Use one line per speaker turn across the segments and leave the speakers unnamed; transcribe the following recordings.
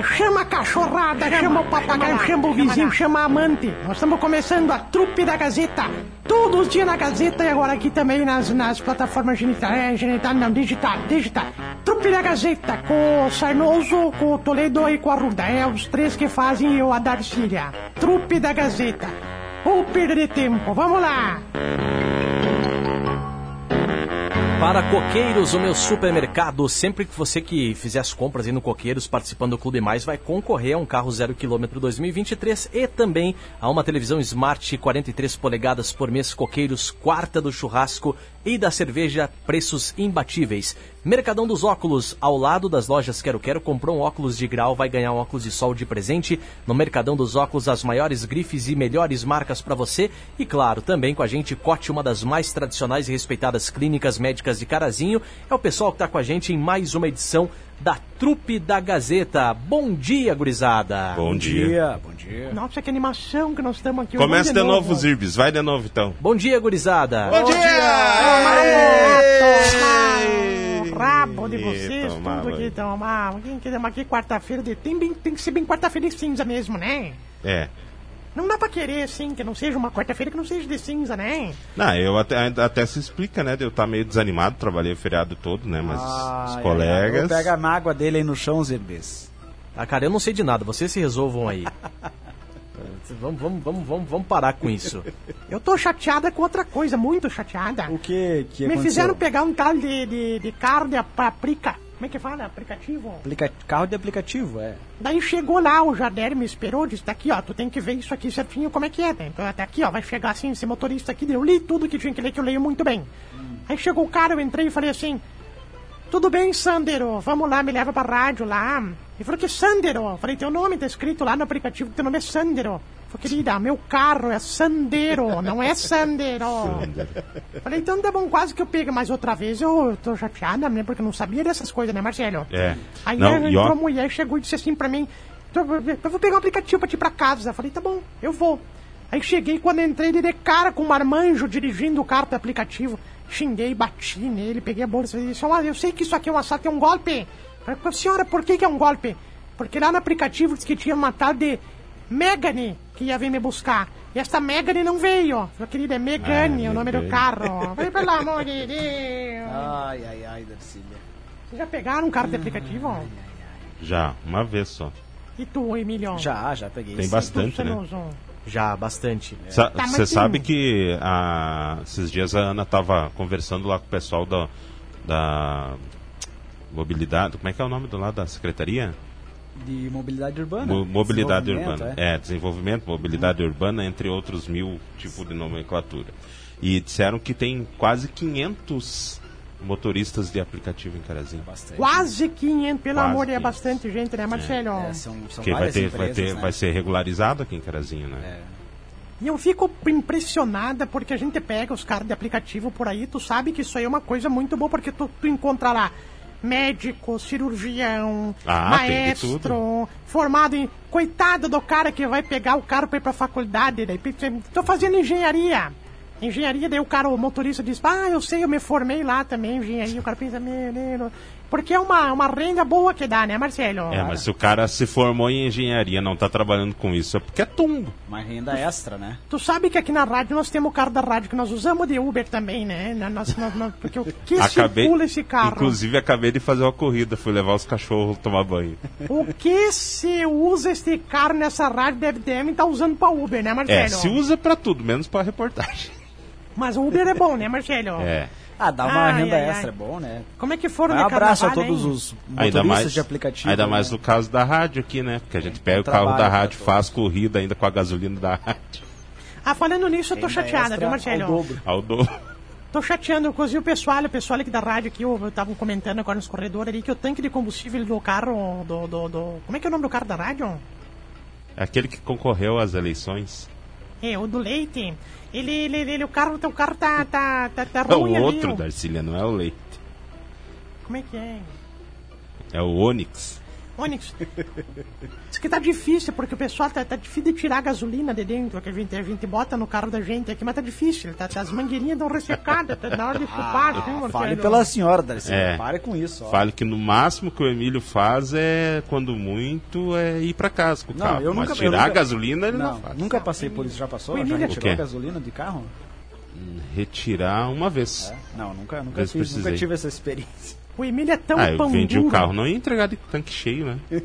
lá, chama a cachorrada, chama o papagaio, chama o vizinho, chama a amante. Nós estamos começando a trupe da Gazeta. Todos os dias na Gazeta e agora aqui também nas, nas plataformas genital, é, genital, não, digital, digital. Trupe da Gazeta, com o Sarnoso, com o Toledo e com a Ruda. É os três que fazem o a Darcília. Trupe da Gazeta. Ou perder tempo, vamos lá.
Para Coqueiros, o meu supermercado, sempre que você que fizer as compras aí no Coqueiros, participando do Clube Mais, vai concorrer a um carro zero quilômetro 2023 e também a uma televisão Smart 43 polegadas por mês Coqueiros, quarta do churrasco e da cerveja, preços imbatíveis. Mercadão dos Óculos, ao lado das lojas Quero Quero, comprou um óculos de grau, vai ganhar um óculos de sol de presente. No Mercadão dos Óculos, as maiores grifes e melhores marcas para você. E claro, também com a gente, Cote, uma das mais tradicionais e respeitadas clínicas médicas de Carazinho. É o pessoal que está com a gente em mais uma edição da Trupe da Gazeta. Bom dia, gurizada.
Bom dia.
Bom dia.
Nossa, que animação que nós estamos aqui.
Começa
Vamos
de novo, Zirbis. Vai de novo, então.
Bom dia, gurizada.
Bom
dia! rabo de vocês,
tomava.
tudo aqui, tomar. Quem quer aqui quarta-feira de... tem, bem- tem que ser bem quarta-feira de cinza mesmo, né?
É.
Não dá pra querer, assim, que não seja uma quarta-feira que não seja de cinza, né?
Não, eu até, até se explica, né? de Eu estar meio desanimado, trabalhei o feriado todo, né? Mas os colegas.
Pega a mágoa dele aí no chão, Zirbis.
Ah, cara, eu não sei de nada, vocês se resolvam aí. vamos, vamos, vamos, vamos, vamos parar com isso.
Eu tô chateada com outra coisa, muito chateada.
O que que
Me
aconteceu?
fizeram pegar um tal de, de, de carro de aplica... Como é que fala? Aplicativo?
Aplica- Carro de aplicativo, é.
Daí chegou lá, o Jader me esperou, disse, tá aqui, ó, tu tem que ver isso aqui certinho como é que é, né? Então, até aqui, ó, vai chegar assim, esse motorista aqui, eu li tudo que tinha que ler, que eu leio muito bem. Aí chegou o cara, eu entrei e falei assim, tudo bem, Sandero, vamos lá, me leva pra rádio lá. Ele falou que Sandero, eu falei, teu nome tá escrito lá no aplicativo, teu nome é Sandero. Eu falei, querida, meu carro é Sandero, não é Sandero. Falei, então tá bom, quase que eu pego, mas outra vez eu tô chateada, né, porque eu não sabia dessas coisas, né, Marcelo?
É.
Aí
Não,
entrou a mulher chegou e disse assim pra mim: "Eu eu vou pegar um aplicativo pra te ir pra casa. Eu falei: tá bom, eu vou. Aí cheguei, quando entrei, ele de cara com um marmanjo dirigindo o carro do aplicativo. Xinguei, bati nele, peguei a bolsa e disse: "Olha, eu sei que isso aqui é um assalto, é um golpe. Eu Falei, senhora, por que, que é um golpe? Porque lá no aplicativo disse que tinha uma tal de Megane que ia vir me buscar. E esta Megane não veio. Meu querido, é Megane,
Ah,
o nome do
Megane.
carro. Falei, pelo amor de Deus.
Ai, ai, ai, Darcília.
Vocês já pegaram um carro de aplicativo?
Já, uma vez só.
E tu, Emilion?
Já, já peguei.
Tem bastante,
Tu,
né?
Já, bastante.
Você
Tá, mas tem-
sabe que ah, esses dias a Ana tava conversando lá com o pessoal da, da mobilidade. Como é que é o nome do lado da secretaria?
De mobilidade urbana.
Mo- mobilidade urbana. É. desenvolvimento, mobilidade urbana, entre outros mil tipos de nomenclatura. E disseram que tem quase 500 motoristas de aplicativo em Carazinho.
Bastante.
Quase 500, pelo
Quase
amor de Deus, é
500.
bastante gente, né, Marcelo?
É, são, são
Que vai, ter, vai,
empresas,
ter,
né?
vai ser regularizado aqui em Carazinho, né?
É.
E eu fico impressionada porque a gente pega os caras de aplicativo por aí, tu sabe que isso aí é uma coisa muito boa, porque tu, tu encontra lá médico, cirurgião,
Ah,
maestro, formado em. Coitado do cara que vai pegar o carro pra ir pra faculdade, daí tô fazendo engenharia. Engenharia, daí o cara, o motorista diz, ah, eu sei, eu me formei lá também, em engenharia. O cara pensa, menino. Porque é uma, uma renda boa que dá, né, Marcelo?
É, mas se o cara se formou em engenharia não tá trabalhando com isso, é porque é tumbo.
Uma renda extra, né?
Tu sabe que aqui na rádio nós temos o carro da rádio que nós usamos de Uber também, né? Na- Nós, nós- nós- porque o que
Acabei,
circula esse carro?
inclusive acabei de fazer uma corrida, fui levar os cachorros tomar banho.
O que se usa este carro nessa rádio deve devem estar usando pra Uber, né, Marcelo?
É, se usa pra tudo, menos pra reportagem.
Mas o Uber é bom, né, Marcelo?
É.
Ah, dá uma
Ai,
renda
ai,
extra,
ai.
é bom, né?
Como é que foram
Um
de
abraço a todos
hein?
os
Ainda
motoristas
mais,
de aplicativo.
ainda mais
né?
no caso da rádio aqui, né? Porque a gente pega o carro da rádio, faz corrida ainda com a gasolina da rádio.
Ah, falando nisso, eu tô
Renda
chateada, viu,
ao
Marcelo?
dobro.
Ao do...
Tô chateando, inclusive o pessoal, o pessoal aqui da rádio aqui, eu estavam comentando agora nos corredores ali que o tanque de combustível do carro do, do, do- Como é que é o nome do carro da rádio?
Aquele que concorreu às eleições.
É, o do leite. Ele, ele, ele- o carro, o carro tá, tá, tá, tá
É o
ruim ali.
outro,
ó.
Darcília, não é o Leite.
Como é que é?
É o Onix.
Onix. Diz que tá difícil, porque o pessoal tá, tá difícil de tirar a gasolina de dentro, que a gente, a gente bota no carro da gente aqui, mas tá difícil. Tá, tá- as mangueirinhas estão ressecadas, tá na hora de chupar, assim,
Ah,
Marcelo.
fale pela senhora, Darcy.
É.
Pare com isso. ó.
Fale que no máximo que o Emílio faz é, quando muito, é ir pra casa com o
Não,
carro.
eu
Mas
nunca- eu
tirar a
nunca-
gasolina ele não,
Não,
faz.
nunca passei por isso. Já passou?
O
Já
Emílio-
retirou a gasolina de carro?
Retirar uma vez.
É? Não, nunca, nunca fiz, nunca tive essa experiência.
O Emílio é tão
ah,
pão
vendi
duro.
o carro, não ia entregar de tanque cheio, né?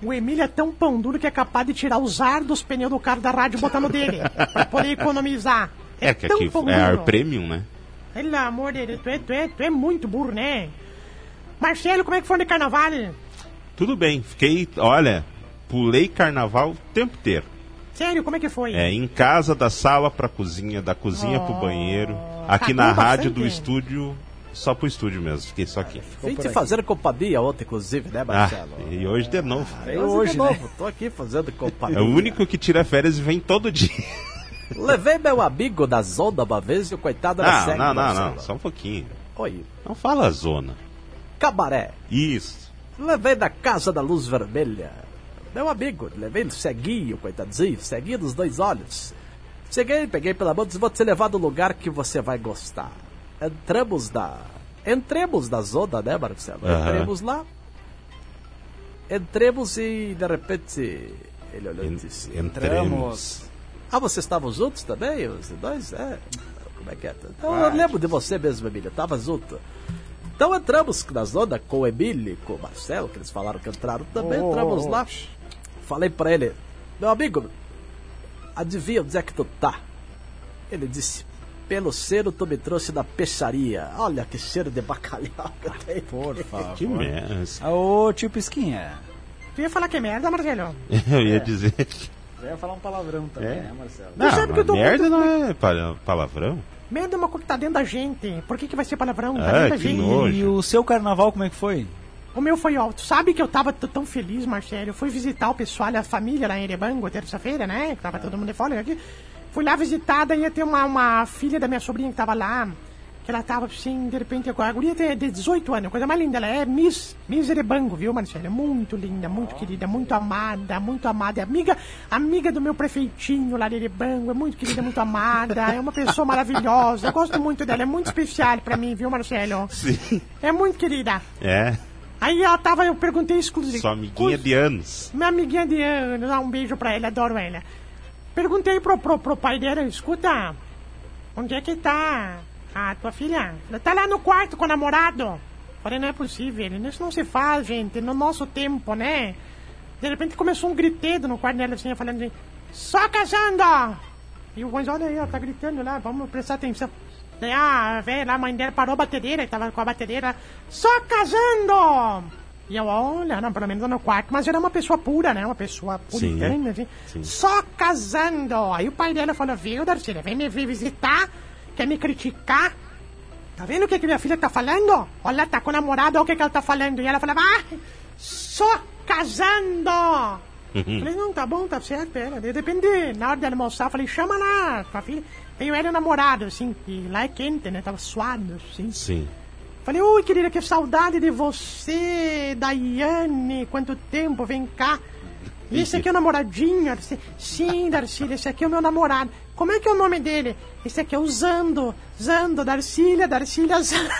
O Emílio é tão pão duro que é capaz de tirar os ar dos pneus do carro da rádio e botar no dele. pra poder economizar.
É, que
tão
aqui é ar premium, né?
Pelo amor de Deus, tu é, tu, é, tu é muito burro, né? Marcelo, como é que foi no carnaval?
Tudo bem, fiquei, olha, pulei carnaval o tempo inteiro.
Sério, como é que foi?
É, em casa, da sala pra cozinha, da cozinha pro banheiro. Aqui na rádio
bastante.
do estúdio, só pro estúdio mesmo, fiquei só aqui.
Vim te fazer companhia ontem, inclusive, né,
Ah,
Marcelo?
e hoje de novo.
Eu
hoje,
hoje de
né?
novo, tô aqui fazendo companhia.
É o único que tira férias e vem todo dia.
Levei meu amigo da Zonda uma vez e o coitado era
Não,
cego.
não, não,
Marcelo.
não, só um pouquinho.
Oi,
Não fala zona.
cabaré.
Isso.
Levei da Casa da Luz Vermelha. Meu amigo, levei ele ceguinho, coitadinho, ceguinho dos dois olhos. Cheguei, peguei pela mão e disse, vou te levar no lugar que você vai gostar. Entramos na... Entremos na zona, né, Marcelo?
Aham.
Entremos lá. Entremos e, de repente, ele olhou e disse...
entremos.
Ah, vocês estavam juntos também? Os dois? É. Como é que é? Então, eu lembro de você mesmo, Emílio. Tava junto. Então entramos na zona com o Emílio, com o Marcelo, que eles falaram que entraram também.
Oh,
entramos
oh,
lá. Falei pra ele, meu amigo, adivinha onde é que tu tá? Ele disse, pelo cheiro tu me trouxe da peixaria. Olha que cheiro de bacalhau que tem.
Por favor.
Que merda.
Ah, Ô, tio Pisquinha.
Tu ia falar que é merda, Marcelo?
Eu ia dizer.
Eu ia falar um palavrão também,
É?
né, Marcelo?
Não,
sabe que eu
mas
tô
merda
muito-
não é pa- palavrão.
Merda é uma coisa que tá dentro da gente. Por que, que vai ser palavrão? Tá
Ah,
dentro da gente.
nojo.
E o seu carnaval, como é que foi?
O meu foi alto. Sabe que eu tava tão feliz, Marcelo? Eu fui visitar o pessoal, a família lá em Erebango, terça-feira, né? Que tava todo mundo de folga aqui. Fui lá visitar, daí ia ter uma, uma filha da minha sobrinha que tava lá. Que ela tava assim, de repente, a guria tem de 18 anos, coisa mais linda. Ela é Miss, Miss Erebango, viu, Marcelo? Muito linda, muito querida, muito amada, muito amada. É amiga, amiga do meu prefeitinho lá de Erebango, é muito querida, muito amada. É uma pessoa maravilhosa. Eu gosto muito dela, é muito especial pra mim, viu, Marcelo?
Sim.
É muito querida.
É,
Aí ela tava, eu perguntei exclusivo.
sua amiguinha de anos.
Minha amiguinha de anos, um beijo pra ela, adoro ela. Perguntei pro, pro, pro pai dela, escuta, onde é que tá a tua filha? Ela tá lá no quarto com o namorado. Falei, não é possível, isso não se faz, gente, no nosso tempo, né? De repente começou um gritedo no quarto dela, assim, falando assim, só casando! E o Gonzalo, olha aí, ela tá gritando lá, vamos prestar atenção. Daí a velha lá, a mãe dela parou a batedeira, tava com a batedeira, só casando! E eu, olha, não, pelo menos no quarto, mas era uma pessoa pura, né? Uma pessoa puritana, assim.
sim.
Só casando! Aí o pai dela falou, viu, Darcília, vem me visitar, quer me criticar. Tá vendo o que, que minha filha tá falando? Olha, tá com o namorado, olha o que, que ela tá falando. E ela falava, ah, só casando! Falei, não, tá bom, tá certo, pera. De repente, na hora de almoçar, falei, chama lá, tua filha. Veio ela e o namorado, assim, e lá é quente, né? Tava suado, assim.
Sim.
Falei, ui, querida, que saudade de você, Daiane, quanto tempo, vem cá. Esse aqui é o namoradinho, Darcy. Sim, Darcília, esse aqui é o meu namorado. Como é que é o nome dele? Esse aqui é o Zando. Zando, Darcília, Darcília, Zando.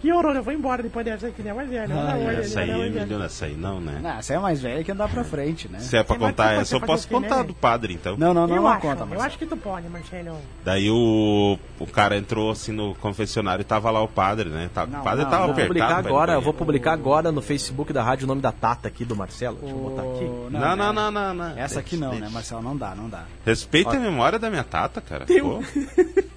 Que horror, eu vou embora depois dessa aqui, né? Mas é, não, não,
Essa aí,
não,
Emílio, essa aí não, né?
Não, você é mais velha que andar pra frente, né?
Se é pra
mais
contar essa, eu posso
quê, né?
contar do padre, então.
Não, não, não,
eu
não
acho,
conta,
eu
Marcelo.
acho que tu pode, Marcelo.
Daí o, o cara entrou assim no confessionário e tava lá o padre, né? Tá-
Não,
o padre
não,
tava
não.
Vou
apertado.
publicar
ir no
agora, eu vou publicar agora no Facebook da rádio o nome da Tata aqui do Marcelo. Deixa eu botar aqui.
Não, não, não, não, não.
Essa aqui não, né, Marcelo? Não dá, não dá.
Respeita a memória da minha tata, cara. Pô,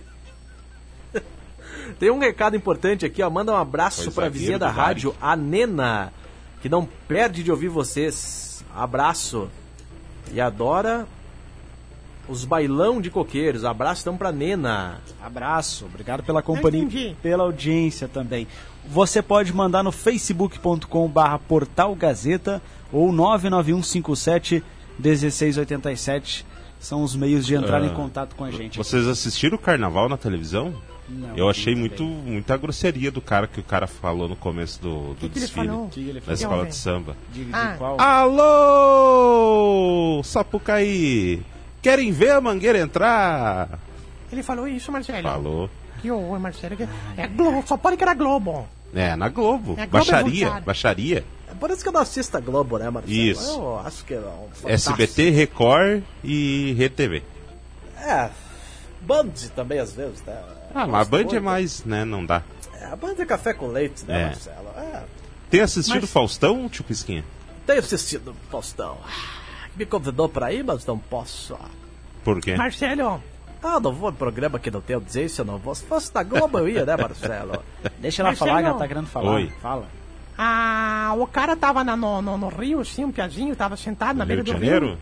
Tem um recado importante aqui, ó. Manda um abraço
Pois
pra
zagueiro
vizinha da rádio, a Nena, que não perde de ouvir vocês. Abraço. E adora os bailão de coqueiros. Abraço então pra Nena.
Abraço, obrigado pela companhia,
entendi.
pela audiência também. Você pode mandar no facebook.com barra portal Gazeta ou 99157 1687 são os meios de entrar
Ah,
em contato com a gente.
Vocês assistiram o carnaval na televisão?
Não,
Eu achei
muito
muita grosseria do cara que o cara falou no começo do, do
que ele
desfile.
que ele
Na escola
Não,
de samba.
Ah.
Alô, Sapucaí! Querem ver a mangueira entrar?
Ele falou isso, Marcelo.
Falou.
Que horror, Marcelo. que- É Globo, só pode que era Globo.
É, na Globo.
É, Globo
baixaria,
revoltado.
baixaria.
É por isso que eu não assisto a Globo, né, Marcelo?
Isso.
Eu acho que é um fantástico.
SBT, Record e Rede TV.
É. Band também, às vezes, né?
Ah, mas a Band é mais, né, não dá.
É, a Band é café com leite, né,
É.
Marcelo? É.
Tem assistido
Mas-
Faustão, tio Pisquinha?
Tenho assistido Faustão. Me convidou pra ir, mas não posso.
Por quê?
Marcelo,
Ah, não vou no programa que não tem audiência, não vou. Se fosse da Globo, eu ia, né, Marcelo?
Deixa ela
Marcelo.
falar, que ela tá querendo falar.
Oi.
Fala.
ah, o cara tava na- no, no, no rio, assim, um piazinho, tava sentado na
No
beira
Rio de
do
Janeiro?
rio.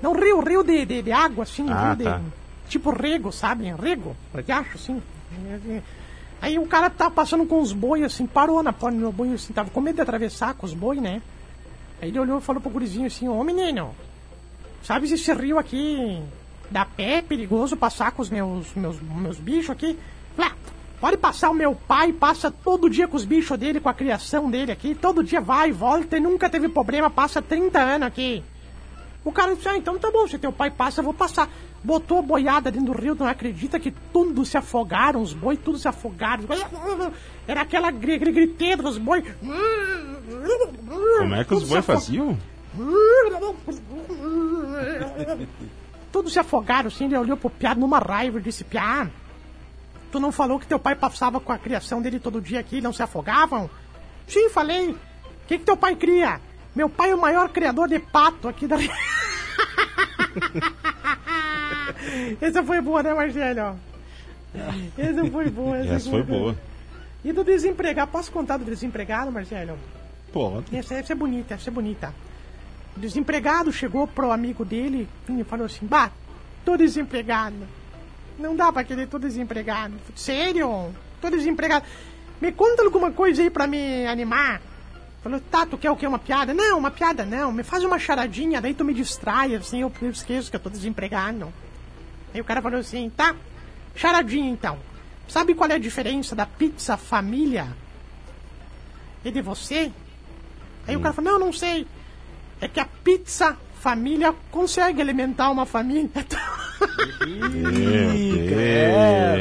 Não, rio, rio de, de, de água, assim,
Ah,
rio de.
Tá.
Tipo rego, sabe? Rego, riacho, assim. Aí o cara tava passando com os bois, assim, parou na porta do meu boi, assim, tava com medo de atravessar com os bois, né? Aí ele olhou e falou pro gurizinho assim, ô menino, sabe se esse rio aqui dá pé, é perigoso passar com os meus, meus, meus bichos aqui? Ah, pode passar o meu pai, passa todo dia com os bichos dele, com a criação dele aqui, todo dia vai volta e nunca teve problema, passa 30 anos aqui. O cara disse, ah, então tá bom, se teu pai passa, eu vou passar. Botou a boiada dentro do rio, não acredita que tudo se afogaram, os bois tudo se afogaram. Era aquela gri- gri- griteira dos bois.
Como é que os
Tudo
bois
afo-
faziam?
Todos se afogaram, assim, ele olhou pro Piá numa raiva e disse, Piá, tu não falou que teu pai passava com a criação dele todo dia aqui e não se afogavam? Sim, falei. O que, que teu pai cria? Meu pai é o maior criador de pato aqui da... Essa foi boa, né, Marcelo? Essa foi boa.
Essa foi boa.
E do desempregado, posso contar do desempregado, Marcelo?
Pô,
Essa, essa é bonita, essa é bonita. O desempregado chegou pro amigo dele e falou assim: Bah, tô desempregado. Não dá pra querer, tô desempregado. Sério? Tô desempregado. Me conta alguma coisa aí pra me animar. Falou, tá, tu quer o quê? Uma piada? Não, uma piada não. Me faz uma charadinha, daí tu me distrai, assim, eu eu esqueço que eu tô desempregado. Aí o cara falou assim, tá, charadinha então. Sabe qual é a diferença da pizza família e de você? Aí o cara falou, não, não sei. É que a pizza família consegue alimentar uma família.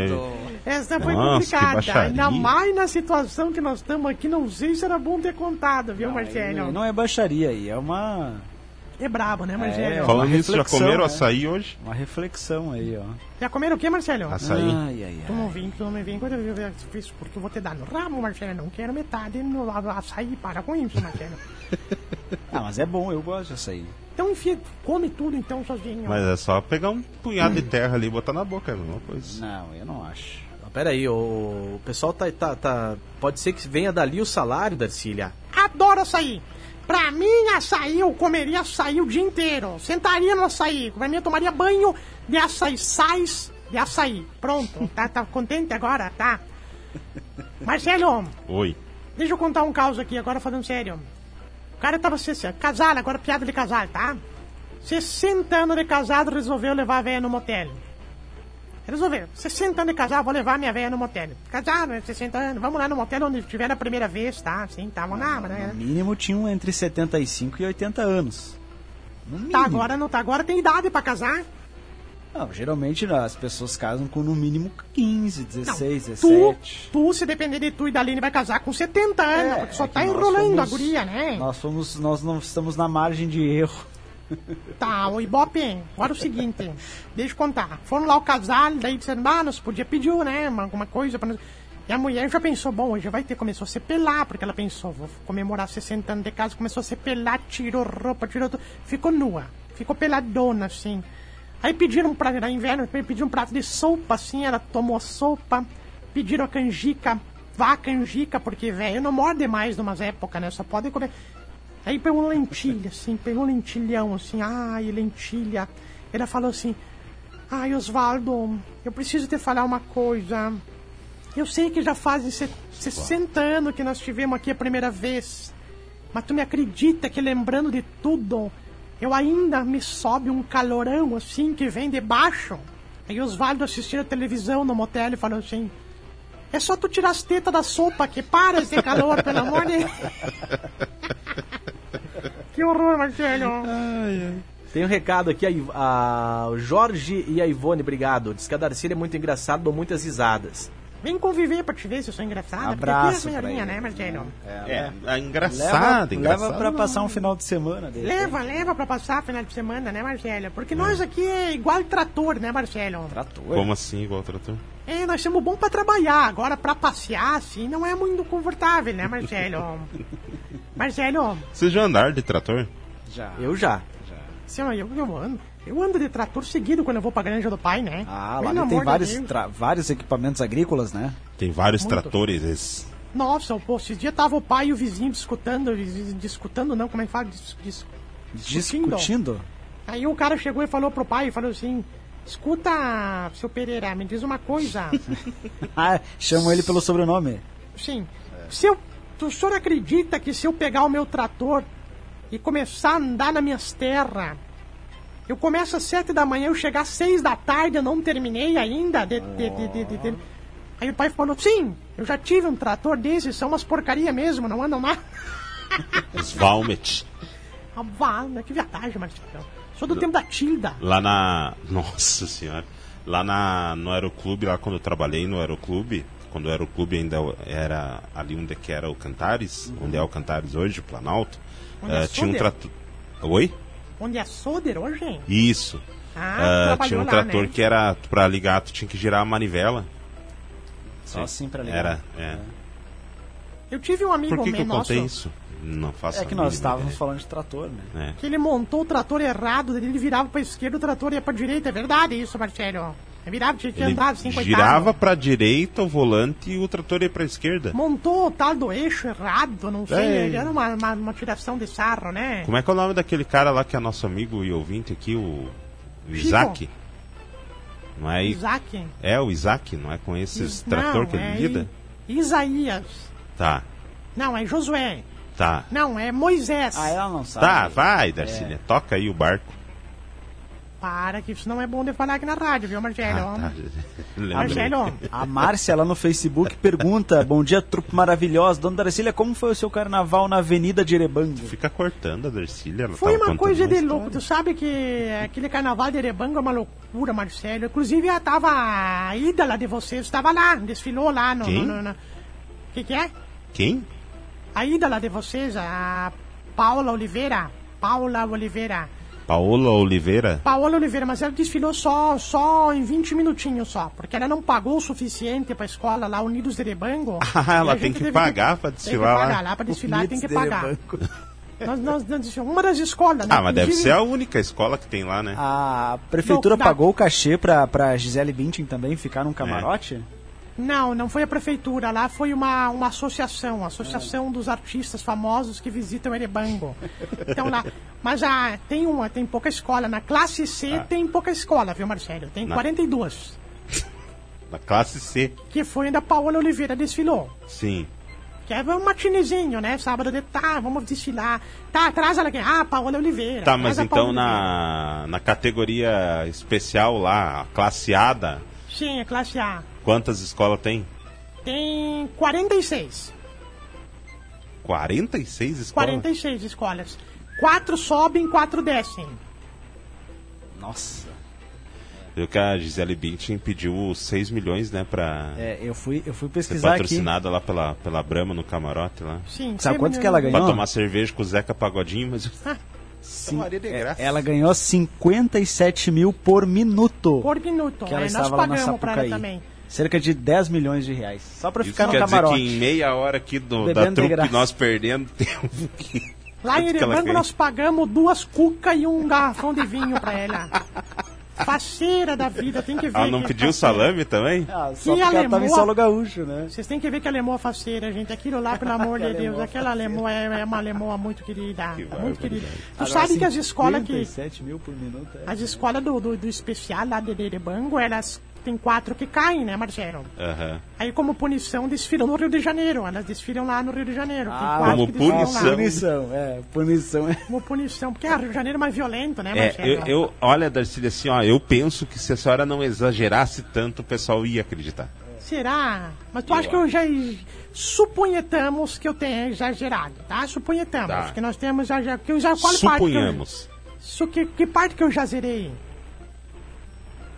Deus.
Essa foi
Nossa,
complicada. Ainda mais na situação que nós estamos aqui, não sei se era bom ter contado, viu, Marcelo?
Não é baixaria aí, é uma,
É brabo, né, Marcelo?
É,
Falando nisso, já comeram
né?
açaí hoje?
uma reflexão aí, ó.
Já comeram o quê, Marcelo?
Açaí?
Ai, ai,
Tu
ai.
não vem, tu não me vem quando eu ver isso, porque eu vou te dar no rabo, Marcelo. Não quero metade no açaí. Para com isso, Marcelo.
Ah, mas é bom, eu gosto de açaí.
Então, enfia, come tudo então sozinho.
Mas é só pegar um punhado de terra ali e botar na boca, é a mesma coisa.
Não, eu não acho.
Pera aí, o, o pessoal tá, tá, tá... Pode ser que venha dali o salário, Darcília.
Adoro açaí. Pra mim, açaí, eu comeria açaí o dia inteiro. Sentaria no açaí. Eu tomaria banho de açaí. Sais de açaí. Pronto. Tá, tá contente agora? Tá. Marcelo,
Oi.
deixa eu contar um caos aqui, agora falando sério. O cara tava se, se- casado, agora piada de casal, tá? 60 anos de casado, resolveu levar a velha no motel. Resolveu. 60 anos de casado, vou levar minha velha no motel. Casado, né, 60 anos, vamos lá no motel onde tiver a primeira vez, tá? Sim, tá, vamos lá, né?
No mínimo tinham entre 75 e 80 anos.
Tá, agora não tá. Agora tem idade pra casar.
Não, geralmente as pessoas casam com no mínimo 15, 16,
tu,
17.
tu, se depender de tu e da Aline, vai casar com 70 anos, porque só
é
tá enrolando a
somos-
guria, né?
Nós somos, nós não estamos na margem de erro.
Tá, o Ibope, agora o seguinte, deixa eu contar. Foram lá o casal, daí disseram, ah, nós podia pedir, né, uma- alguma coisa pra nós. E a mulher já pensou, bom, hoje vai ter, começou a se pelar, porque ela pensou, vou comemorar 60 anos de casa, começou a se pelar, tirou roupa, tirou tudo, ficou nua, ficou peladona, assim. Aí pediram pra, era inverno, pediram um prato de sopa, assim, ela tomou sopa, pediram a canjica, vá a canjica, porque, velho, não morde mais numas épocas, né, só pode comer. Aí pegou lentilha, assim, pegou lentilhão, assim, ai, lentilha. Ela falou assim, ai, Osvaldo, eu preciso te falar uma coisa. Eu sei que já fazem se- 60 anos que nós tivemos aqui a primeira vez, mas tu me acredita que lembrando de tudo, eu ainda me sobe um calorão, assim, que vem de baixo? Aí Osvaldo assistiu a televisão no motel e falou assim, É só tu tirar as tetas da sopa que para esse calor, pelo amor de Que horror, Marcelo.
Tem um recado aqui, a, a- Jorge e a Ivone, obrigado. Diz que a Darcília é muito engraçado, dou muitas risadas.
Vem conviver pra te ver se eu sou engraçada.
Abraço
Porque tem a
pra
senhorinha,
ele.
né, Marcelo?
É, é
Leva,
engraçado, engraçado.
leva pra passar um final de semana dele.
Leva, leva pra passar final de semana, né, Marcelo? Porque nós aqui é igual trator, né, Marcelo?
Trator.
Como assim, igual o trator?
É, nós somos bons pra trabalhar. Agora, pra passear, assim, não é muito confortável, né, Marcelo? Marcelo,
Vocês já andaram de trator?
Já.
Eu já.
assim, ó, eu, eu ando. Eu ando de trator seguido quando eu vou pra granja do pai, né?
Ah, lá tem vários, vários equipamentos agrícolas, né?
Tem vários
Muito.
tratores. Esses.
Nossa, pô, esses dias tava o pai e o vizinho discutando, vis- discutando não, como é que fala? Dis, dis- discutindo.
Discutindo.
Aí o cara chegou e falou pro pai, falou assim, escuta, seu Pereira, me diz uma coisa.
Ah, chamam ele pelo sobrenome.
Sim, se eu, o senhor acredita que se eu pegar o meu trator e começar a andar nas minhas terras, eu começo às sete da manhã, eu chegar às seis da tarde, eu não terminei ainda? De, de, de, Aí o pai falou, sim, eu já tive um trator desses, são umas porcaria mesmo, não andam nada.
Os Valmet.
Ah, né? que viadagem, Marcelo. Sou do tempo da Tilda.
Lá na. Nossa senhora. Lá na, no Aeroclube, lá quando eu trabalhei no Aeroclube, quando o Aeroclube ainda era ali onde que era o Cantares, onde é o Cantares hoje, o Planalto,
Onde é
eh, tinha um trator. Oi?
Onde é Soder hoje?
Isso.
Ah,
Ah, tinha um
lá,
trator
né?
que era pra ligar, tu tinha que girar a manivela.
Só assim pra ligar.
Era, é.
Eu tive um amigo
Por que, que
meu
eu contei
nosso
isso? Não faço
É que nós estávamos
ideia.
falando de trator, né?
É.
que ele montou o trator errado, ele virava pra esquerda, o trator ia pra direita. É verdade isso, Marcelo? Ele virava, tinha que
Ele
andar assim, coitado.
girava pra direita o volante e o trator ia pra esquerda.
Montou o tal do eixo errado, não sei.
É.
Ele era uma, uma, uma tiração de sarro, né?
Como é que é o nome daquele cara lá que é nosso amigo e ouvinte aqui, o, o Isaac? Não é,
Isaac.
é o Isaac, não é com esses
Não,
trator que
é
ele lida?
I- Isaías.
Tá,
Não, é Josué.
tá.
Não, é Moisés.
Ah, ela não sabe.
Tá, vai, Darcília, toca aí o barco.
Para, que isso não é bom de falar aqui na rádio, viu, Marcelo?
Ah, tá.
Marcelo,
A Márcia lá no Facebook pergunta: Bom dia, trupe maravilhosa. Dona Darcília, como foi o seu carnaval na Avenida de Erebango?
Fica cortando a Darcília.
Foi uma coisa
uma
de
história.
louco. Tu sabe que aquele carnaval de Erebango é uma loucura, Marcelo. Inclusive, a tava a ídola de vocês, estava lá, desfilou lá no.
Quem?
no, no, no... que, que é?
Quem?
A ídola de vocês, a Paula Oliveira. Paula Oliveira.
Paola Oliveira?
Paola Oliveira, mas ela desfilou só, só em 20 minutinhos só, porque ela não pagou o suficiente pra escola lá, Unidos de Erebango.
Ah, ela
a
tem que pagar pra
tem que
desfilar lá.
pagar lá pra desfilar, tem que pagar. Nós, nós, nós desfilamos. uma das escolas, né?
Ah, mas deve
Inclusive-
ser a única escola que tem lá, né?
A prefeitura
Não,
pagou o cachê pra, pra Gisele Bündchen também ficar num camarote?
Não, não foi a prefeitura, lá foi uma, uma associação, a associação dos artistas famosos que visitam Erebango. Então lá, mas ah, tem uma, tem pouca escola, na classe C tem pouca escola, viu, Marcelo? Tem
Na-
42.
Na classe C.
Que foi onde a Paola Oliveira desfilou.
Sim.
Que é um matinezinho, né? Sábado de tá, vamos desfilar. Tá, atrás ela quem? Ah, Paola Oliveira.
Tá, mas então
Oliveira.
na, na categoria especial lá, a classeada,
Sim, a classe A.
quantas escolas tem?
Tem 46.
46 escolas?
46 escolas. Quatro sobem, quatro descem.
Nossa.
Viu que a Gisele Bündchen pediu 6 milhões, né, pra
É, eu fui, eu fui pesquisar aqui.
patrocinada lá pela, pela Brahma no camarote lá.
Sim.
Sabe quanto que ela
no-
Pra
ganhou?
tomar cerveja com o Zeca Pagodinho, mas...
Ah,
Sim,
Maria de
é,
graça.
ela ganhou 57 mil por minuto.
Por minuto.
que ela
é, nós
estava lá na
pagamos pra ela também.
Cerca de 10 milhões de reais. Só pra
Isso
ficar no
quer dizer
camarote.
que em meia hora aqui do, da trupe nós perdendo tempo.
Lá em Erebango nós pagamos duas cucas e um garrafão de vinho pra ela. Faceira da vida, tem que ver.
Ela não
que
pediu
faceira.
salame também?
Ah, só
Que
ela tava em solo gaúcho, né?
Vocês têm que ver que a lemoa é faceira, gente. Aquilo lá, pelo amor de Deus, aquela lemoa é, é uma lemoa muito querida.
Que
muito querida. Tu
Agora,
sabe que as escolas que.
57 mil por minuto. É.
As escolas do, do, do especial lá de Erebango, elas tem quatro que caem, né, Marcelo?
Aham.
Aí, como punição, desfilam no Rio de Janeiro. Elas desfilam lá no Rio de Janeiro.
Ah,
como punição.
lá.
Punição, é. Punição é.
Como punição. Porque ah, Rio de Janeiro é mais violento, né,
É,
Marcelo?
eu, eu, olha, Darcília, assim, ó, eu penso que se a senhora não exagerasse tanto, o pessoal ia acreditar.
Será? Mas tu acha que eu já. Suponhetamos que eu tenha exagerado, tá? Suponhetamos
Tá.
que nós temos já. já que eu já qual parte que eu-
Suponhamos.
Que, que parte que eu já zerei?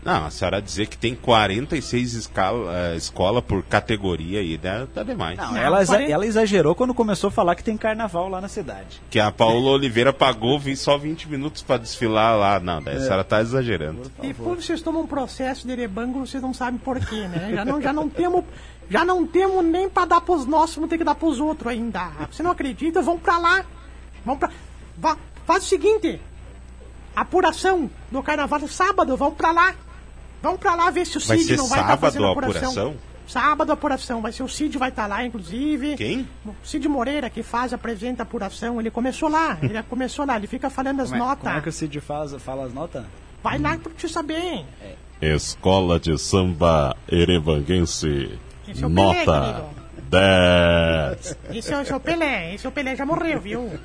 Não, a senhora dizer que tem 46 escala, eh, escola por categoria aí, né, tá demais.
Não, ela, ela exagerou quando começou a falar que tem carnaval lá na cidade.
Que a Paula Oliveira pagou só 20 minutos pra desfilar lá. Não, daí a senhora tá exagerando.
Depois vocês tomam um processo de rebango, vocês não sabem por quê, né? Já não, já não temos. Já não temos nem pra dar pros nossos, vamos ter que dar pros outros ainda. Você não acredita? Vão pra lá. Vão pra. Vá, faz o seguinte: apuração do carnaval sábado, vão pra lá. Vão pra lá ver se o
Vai
Cid
ser
não vai estar
sábado
fazendo
a
apuração.
apuração?
Sábado a apuração, vai ser o Cid vai estar lá, inclusive.
Quem?
O Cid Moreira, que faz, apresenta a apuração, ele começou lá, ele começou lá, ele fica falando as
Como é,
notas.
como é que o Cid faz, fala as notas?
Vai lá pra te saber.
Escola de Samba Erevanguense.
Esse é o Pelé, querido.
10.
Esse é, esse é o Pelé, esse é o Pelé já morreu, viu?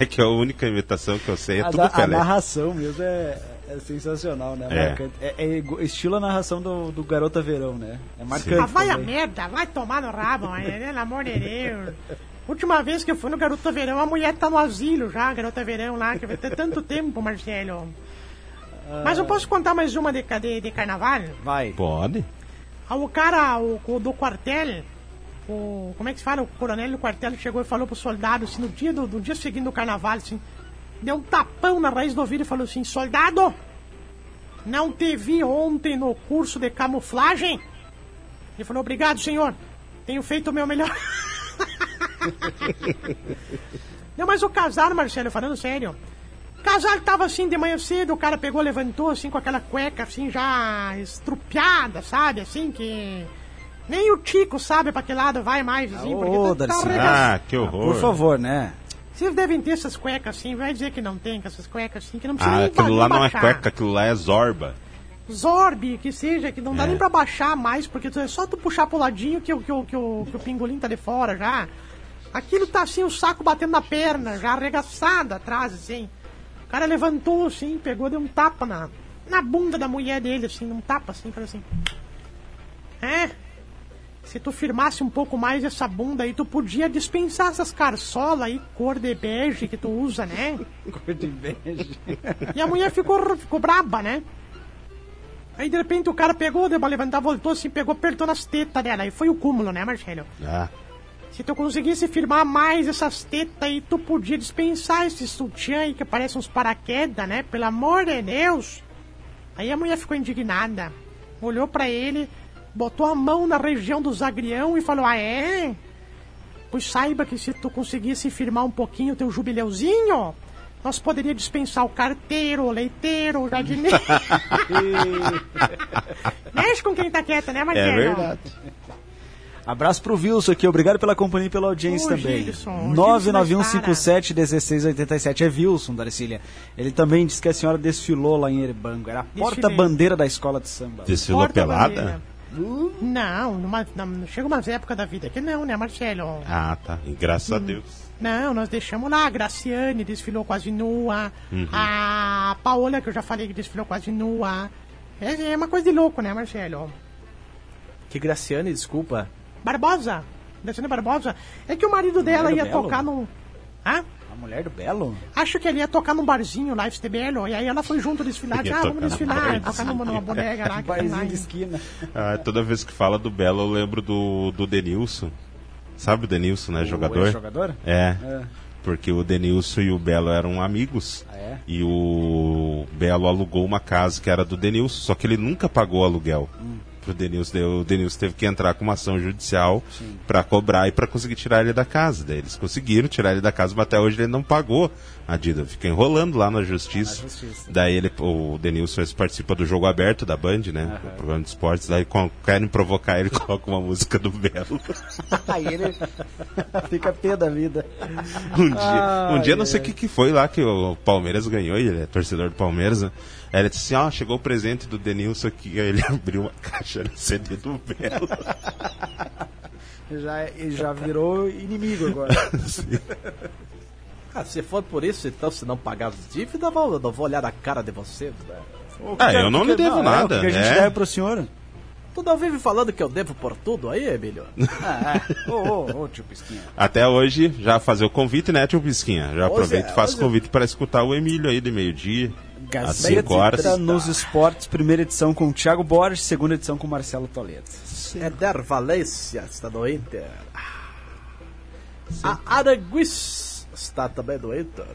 É que a única imitação que eu sei é
a,
tudo
da- a
Pelé.
narração mesmo é, é sensacional, né?
É.
É, é estilo a narração do, do Garota Verão, né? É marcante.
Ah, vai a merda, vai tomar no rabo, pelo amor de Deus. Última vez que eu fui no Garota Verão, a mulher tá no asilo já, Garota Verão lá, que vai ter tanto tempo, Marcelo. Mas eu posso contar mais uma de, de, de carnaval?
Vai.
Pode?
Ah, O cara o, o do quartel, o, como é que se fala? O coronel do quartel chegou e falou pro soldado, assim, no dia, do, do dia seguinte do carnaval, assim, deu um tapão na raiz do ouvido e falou assim, soldado, não te vi ontem no curso de camuflagem? Ele falou, obrigado, senhor, tenho feito o meu melhor. não, mas o casal, Marcelo, falando sério, o casal tava assim de manhã cedo, o cara pegou, levantou assim com aquela cueca assim já estrupiada, sabe? Assim que. Nem o Tico sabe pra que lado vai mais, assim,
Ô,
porque tá, tá.
Ah, que horror.
Por favor, né?
Vocês devem ter essas cuecas assim, vai dizer que não tem, com essas cuecas assim, que não precisa
Ah,
nem
aquilo lá não é
baixar.
cueca, aquilo lá é zorba.
Zorb, que seja, que não dá
É.
nem pra baixar mais, porque tu- é só tu puxar pro ladinho que, o- que, o- que, o, que o pingolim tá de fora já. Aquilo tá assim, o saco batendo na perna, já arregaçado atrás, assim. O cara levantou assim, pegou, deu um tapa na, na bunda da mulher dele, assim, um tapa assim, falou assim. É, se tu firmasse um pouco mais essa bunda aí, tu podia dispensar essas carçolas aí, cor de bege que tu usa, né?
Cor de bege.
E a mulher ficou, ficou braba, né? Aí de repente o cara pegou, deu pra levantar, voltou assim, pegou, apertou nas tetas dela. Aí foi o cúmulo, né, Marcelo?
Ah,
Se tu conseguisse firmar mais essas tetas aí, tu podia dispensar esse sutiã aí que parece uns paraquedas, né? Pelo amor de Deus! Aí a mulher ficou indignada, olhou pra ele, botou a mão na região do zagrião e falou: Ah, é? Pois saiba que se tu conseguisse firmar um pouquinho o teu jubileuzinho, nós poderíamos dispensar o carteiro, o leiteiro, o jardineiro. Mexe com quem tá quieto, né,
é
Marcelo?
verdade.
Abraço pro Wilson aqui, obrigado pela companhia e pela audiência
Ô,
também.
Gilson, o Gilson da
991571687 é Wilson, Darcília. Ele também disse que a senhora desfilou lá em Erebango. Era a porta-bandeira da escola de samba.
Desfilou
Porta-bandeira.
pelada?
Não, numa, numa- chega umas épocas da vida que não, né, Marcelo?
Ah, tá. E graças a Deus.
Não, nós deixamos lá. A Graciane desfilou quase nua.
Uhum.
A Paola, que eu já falei que desfilou quase nua. É, é uma coisa de louco, né, Marcelo?
Que Graciane, desculpa.
Barbosa. Graciane Barbosa. É que o marido dela ia
Belo?
tocar num. Hã?
A mulher do Belo?
Acho que ele ia tocar num barzinho lá, FT Belo. E aí ela foi junto desfilar. Ah, vamos desfilar. Tocar numa, numa bodega lá.
Barzinho
em-
de esquina.
Ah, toda vez que fala do Belo, eu lembro do, do Denilson. Sabe o Denilson, né? Jogador?
O jogador?
É.
É.
Porque o Denilson e o Belo eram amigos.
Ah, é?
E o Belo alugou uma casa que era do Denilson, só que ele nunca pagou aluguel.
Hum.
Pro Denilson, o Denilson teve que entrar com uma ação judicial pra cobrar e pra conseguir tirar ele da casa. Daí eles conseguiram tirar ele da casa, mas até hoje ele não pagou a dívida. Fica enrolando lá na justiça.
Na justiça.
Daí ele, o Denilson participa do jogo aberto da Band, né? O programa de esportes. Daí querem provocar ele, coloca uma música do Belo.
Aí ele fica pé da vida.
Um dia, um
Ai,
dia não sei o que, que foi lá que o Palmeiras ganhou, e ele é torcedor do Palmeiras, né? Aí ele disse assim, ó, chegou o presente do Denilson aqui, aí ele abriu uma caixa no CD do Belo.
Já, ele já virou inimigo agora.
Ah, se for por isso, então, se não pagar as dívidas, eu vou, eu vou olhar a cara de vocês. Né?
O que
Ah,
que-
eu não
o que
lhe devo
é,
nada,
O que a gente
é.
deve pro senhor?
Tu não vive falando que eu devo por tudo aí, Emílio?
Ah, é. Ô, ô, ô, tio Pisquinha.
Até hoje, já fazer o convite, né, tio Pisquinha? Já
Hoje
aproveito
é,
e faço
hoje-
convite para escutar o Emílio aí de meio-dia. Às
Gazeta
5 horas.
nos esportes, primeira edição com o Thiago Borges, segunda edição com o Marcelo Toledo.
Eder Valência está no Inter. A Aranguiz está também no Inter.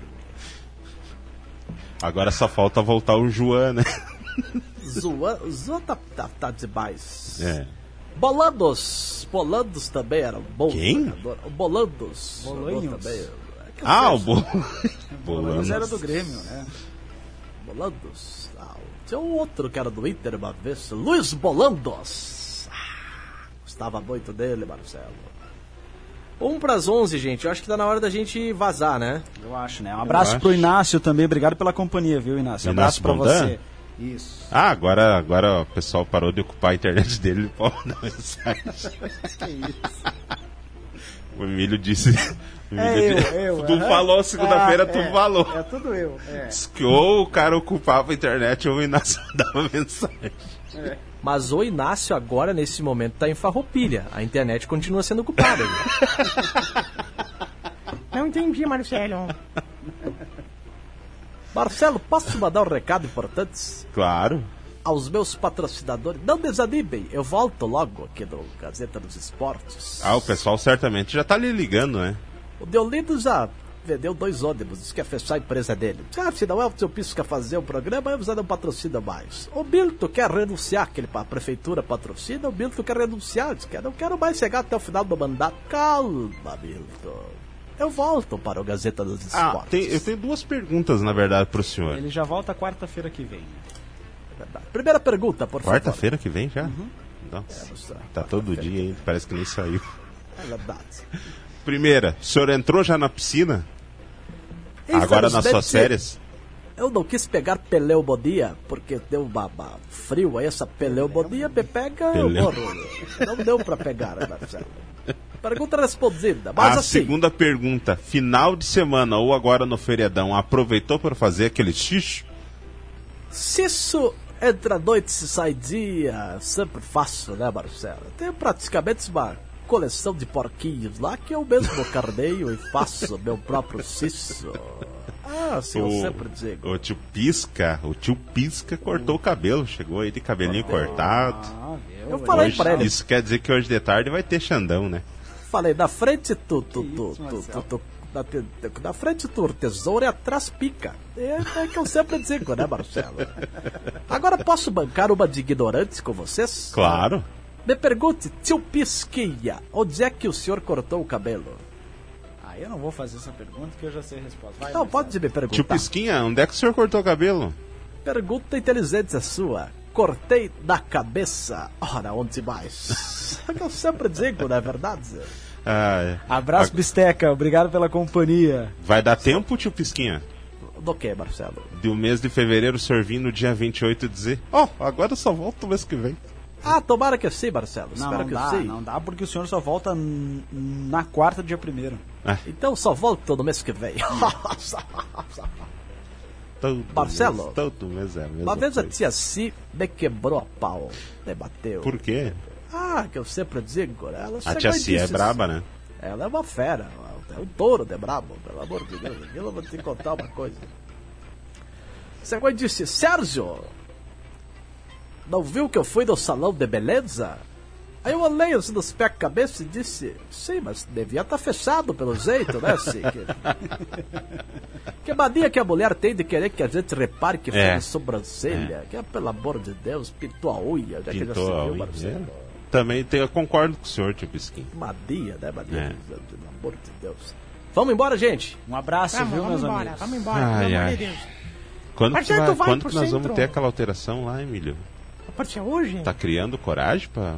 Agora só falta voltar o João, né?
Zuan tá, tá, tá demais.
É.
Bolandos. Bolandos também era um bom
Quem?
jogador. O Bolandos.
Bolanhos.
também. É
Ah, o Bo... Bolando.
Mas era do Grêmio, né?
Bolandos. Ah, tinha um outro que era do Inter uma vez. Luiz Bolandos. Ah, gostava muito dele, Marcelo. Um pras 11, gente. Eu acho que tá na hora da gente vazar, né?
Eu acho, né? Um abraço pro Inácio também. Obrigado pela companhia, viu, Inácio? Um abraço
Bondan?
você. Isso.
Ah, agora, agora o pessoal parou de ocupar a internet dele, ele pode dar mensagem. O Emílio disse. o
É
Emílio
eu,
disse-
eu.
Tu
aham.
falou segunda-feira,
Ah,
tu
é,
falou.
É tudo eu. É.
Diz que ou o cara ocupava a internet ou o Inácio dava mensagem.
Mas o Inácio agora, nesse momento, tá em farroupilha. A internet continua sendo ocupada.
Não entendi, Marcelo.
Marcelo, posso mandar um recado importante
Claro.
aos meus patrocinadores? Não desanimem, eu volto logo aqui no Gazeta dos Esportes.
Ah, o pessoal certamente já tá lhe ligando, né?
O Deolindo já vendeu dois ônibus, disse que ia fechar a empresa dele. Ah, se não é o seu Pisca fazer o programa, você não patrocina mais. O Milton quer renunciar, que ele, a prefeitura patrocina, o Milton quer renunciar, diz que não quero mais chegar até o final do mandato. Calma, Milton. Eu volto para o Gazeta dos
Ah,
Esportes.
tem- eu tenho duas perguntas, na verdade, pro senhor.
Ele já volta quarta-feira que vem.
É verdade. Primeira pergunta, por favor.
Quarta-feira que vem já? Nossa,
Nossa,
tá todo dia, hein? Parece que nem saiu.
É verdade.
Primeira, o senhor entrou já na piscina? Agora nas suas férias?
Eu não quis pegar pneumonia, porque deu uma, uma frio aí, essa pneumonia me pega, eu
Peleu-.
Não deu pra pegar, né, Marcelo. Pergunta respondida, mas
a
assim,
segunda pergunta, final de semana ou agora no feriadão, aproveitou para fazer aquele xixo?
se isso entra noite se sai dia, sempre faço, né, Marcelo? Tenho praticamente uma coleção de porquinhos lá que eu mesmo carneio e faço meu próprio cisso. Ah, sim, eu sempre digo.
o tio Pisca, o tio Pisca cortou o cabelo, chegou aí de cabelinho cortado.
Ah?
Eu falei
Hoje-
pra ele,
Isso quer dizer que hoje de tarde vai ter Xandão, né?
Falei, na frente tu, tu, tu,
isso,
tu, tu, na, na frente tu tesouro e atrás pica. É, é que eu sempre digo, né, Marcelo? Agora posso bancar uma de ignorante com vocês?
Claro.
Me pergunte, tio Pisquinha, onde é que o senhor cortou o cabelo?
Aí eu não vou fazer essa pergunta que eu já sei a resposta. Vai,
Não, pode me perguntar.
Tio Pisquinha, onde é que o senhor cortou o cabelo?
Pergunta inteligente a sua. Cortei da cabeça. Ora, onde mais? É que eu sempre digo, não é verdade?
Ah,
Abraço,
a-
Bisteca. Obrigado pela companhia.
vai dar tempo, tio Pisquinha?
Do que, Marcelo?
De um mês de fevereiro, o senhor vir no dia 28 e dizer: Ó, agora eu só volto o mês que vem.
Ah, tomara que sim, Marcelo.
Não,
Espero
não
que
dá,
sim.
não dá porque o senhor só volta na quarta, dia primeiro.
Então só volto no mês que vem.
Todo
Marcelo?
Mês, todo mês é a mesma
Uma vez a
coisa.
tia Si me quebrou a pau. Me bateu.
Por quê?
Ah, que eu sempre digo? Ela
A tia Cia é braba, né?
Ela é uma fera. É um touro de brabo, pelo amor de Deus. Eu vou te contar uma coisa. E disse, Sérgio, não viu que eu fui no salão de beleza? Aí eu olhei assim nos pés e cabeça e disse, sim, mas devia estar fechado pelo jeito, né? Que, que mania que a mulher tem de querer que a gente repare que
É.
fez sobrancelha. Que, pelo amor de Deus, pintou a unha. Onde é que já se
Pintou a
viu,
unha.
Marcelo?
Também tenho, eu concordo com o senhor, tio Pisquinha.
Mania, né, mania?
É.
Pelo amor de Deus. Vamos embora, gente.
Um abraço,
Vamos,
viu,
vamos
meus
embora,
amigos?
vamos embora,
Ai,
pelo amor
ai.
de Deus.
Quando,
já
vai- quando nós vamos ter aquela alteração lá, Emílio?
Pode ser hoje?
Tá criando coragem pra,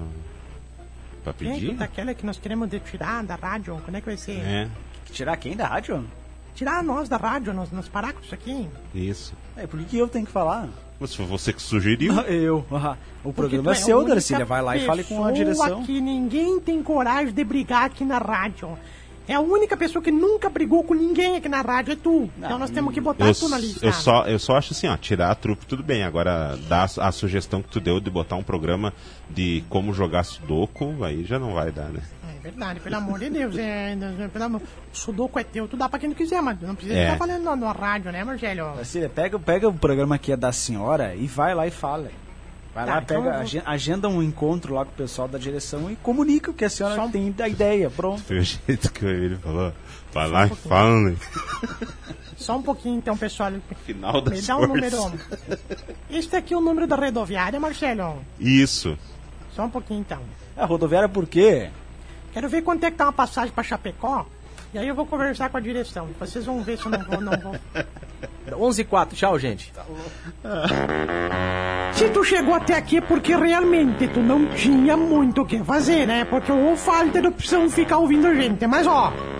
pra
é
pedir?
que tá aquela que nós queremos de tirar da rádio? Quando é que vai ser?
É,
Tirar quem da rádio?
Tirar nós da rádio, nós, nós parar com isso aqui.
isso.
É, por que que eu tenho que falar?
Mas foi você que sugeriu.
Eu. ah, O
Porque
programa é
a
seu, Darcília. Vai lá e fale com a direção.
que ninguém tem coragem de brigar aqui na rádio. É a única pessoa que nunca brigou com ninguém aqui na rádio, é tu. Então nós temos que botar
Eu,
tu na lista.
eu, só, eu só acho assim, ó, tirar a trupe tudo bem. Agora, dar a, sugestão que tu deu de botar um programa de como jogar sudoku, aí já não vai dar, né?
É verdade, pelo amor de Deus. É, é, pelo amor... Sudoku é teu, tu dá pra quem não quiser, mas não precisa
É.
ficar falando na, na rádio, né, Marcelo?
Cecília, pega, pega o programa que é da senhora e vai lá e fala. Vai
Tá,
lá,
então
pega,
eu vou-
agen- agenda um encontro lá com o pessoal da direção e comunica o que a senhora
Só um-
tem da ideia. Pronto.
Foi o jeito que ele falou. Vai lá e fala, né?
Só um pouquinho então, pessoal.
Final
Me
das
dá um número. Este aqui é o número da rodoviária, Marcelo.
Isso.
Só um pouquinho então.
A rodoviária por quê?
Quero ver quanto é que tá uma passagem pra Chapecó. E aí eu vou conversar com a direção. Vocês vão ver se eu não vou, não vou.
11 e 4, tchau, gente.
Se tu chegou até aqui é porque realmente tu não tinha muito o que fazer, né? Porque ou falta de opção ficar ouvindo a gente. Mas ó,